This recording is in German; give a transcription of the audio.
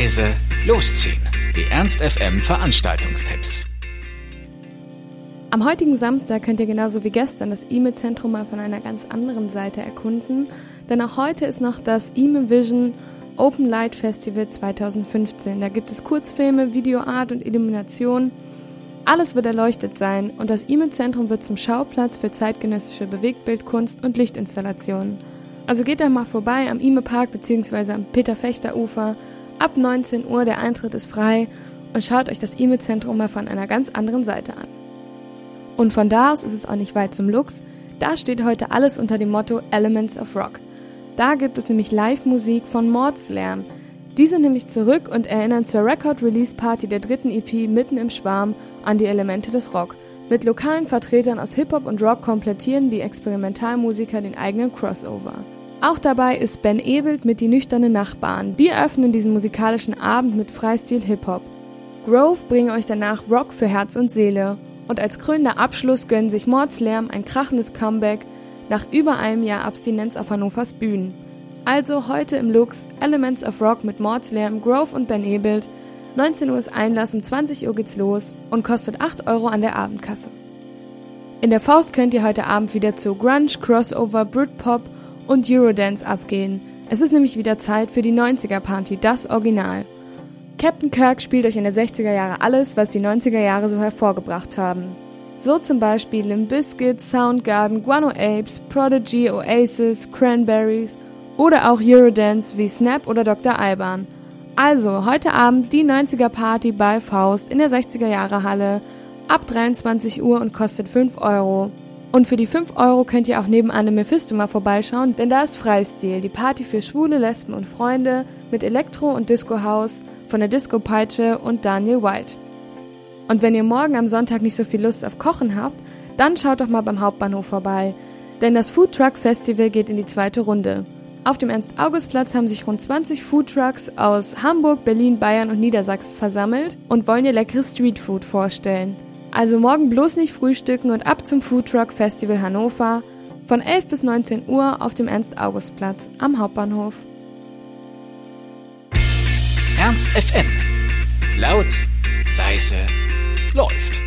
leise, losziehen. Die Ernst FM Veranstaltungstipps. Am heutigen Samstag könnt ihr genauso wie gestern das E-Mail-Zentrum mal von einer ganz anderen Seite erkunden, denn auch heute ist noch das E-Mail Vision Open Light Festival 2015. Da gibt es Kurzfilme, Videoart und Illumination. Alles wird erleuchtet sein und das E-Mail-Zentrum wird zum Schauplatz für zeitgenössische Bewegtbildkunst und Lichtinstallationen. Also geht da mal vorbei am Ime Park bzw. am Peter-Fechter-Ufer. Ab 19 Uhr, der Eintritt ist frei und schaut euch das E-Mail-Zentrum mal von einer ganz anderen Seite an. Und von da aus ist es auch nicht weit zum Lux. Da steht heute alles unter dem Motto Elements of Rock. Da gibt es nämlich Live-Musik von Mordslärm. Die sind nämlich zurück und erinnern zur Record-Release-Party der dritten EP Mitten im Schwarm an die Elemente des Rock. Mit lokalen Vertretern aus Hip-Hop und Rock komplettieren die Experimentalmusiker den eigenen Crossover. Auch dabei ist Ben Ebelt mit Die nüchterne Nachbarn. Die eröffnen diesen musikalischen Abend mit Freistil Hip-Hop. Grove bringen euch danach Rock für Herz und Seele. Und als krönender Abschluss gönnen sich Mordslärm ein krachendes Comeback nach über einem Jahr Abstinenz auf Hannovers Bühnen. Also heute im Lux Elements of Rock mit Mordslärm, Grove und Ben Ebelt. 19 Uhr ist Einlass, um 20 Uhr geht's los und kostet 8 Euro an der Abendkasse. In der Faust könnt ihr heute Abend wieder zu Grunge, Crossover, Britpop und Eurodance abgehen. Es ist nämlich wieder Zeit für die 90er Party, das Original. Captain Kirk spielt euch in der 60er Jahre alles, was die 90er Jahre so hervorgebracht haben. So zum Beispiel Limp Bizkit, Soundgarden, Guano Apes, Prodigy, Oasis, Cranberries oder auch Eurodance wie Snap oder Dr. Alban. Also heute Abend die 90er Party bei Faust in der 60er Jahre Halle ab 23 Uhr und kostet 5 Euro. Und für die 5 Euro könnt ihr auch nebenan im Mephisto mal vorbeischauen, denn da ist Freistil, die Party für Schwule, Lesben und Freunde mit Elektro- und Disco-Haus von der Disco-Peitsche und Daniel White. Und wenn ihr morgen am Sonntag nicht so viel Lust auf Kochen habt, dann schaut doch mal beim Hauptbahnhof vorbei, denn das Food Truck Festival geht in die zweite Runde. Auf dem Ernst-August-Platz haben sich rund 20 Foodtrucks aus Hamburg, Berlin, Bayern und Niedersachsen versammelt und wollen ihr leckeres Streetfood vorstellen. Also morgen bloß nicht frühstücken und ab zum Foodtruck Festival Hannover von 11 bis 19 Uhr auf dem Ernst-August-Platz am Hauptbahnhof. Ernst FM. Laut, leise, läuft.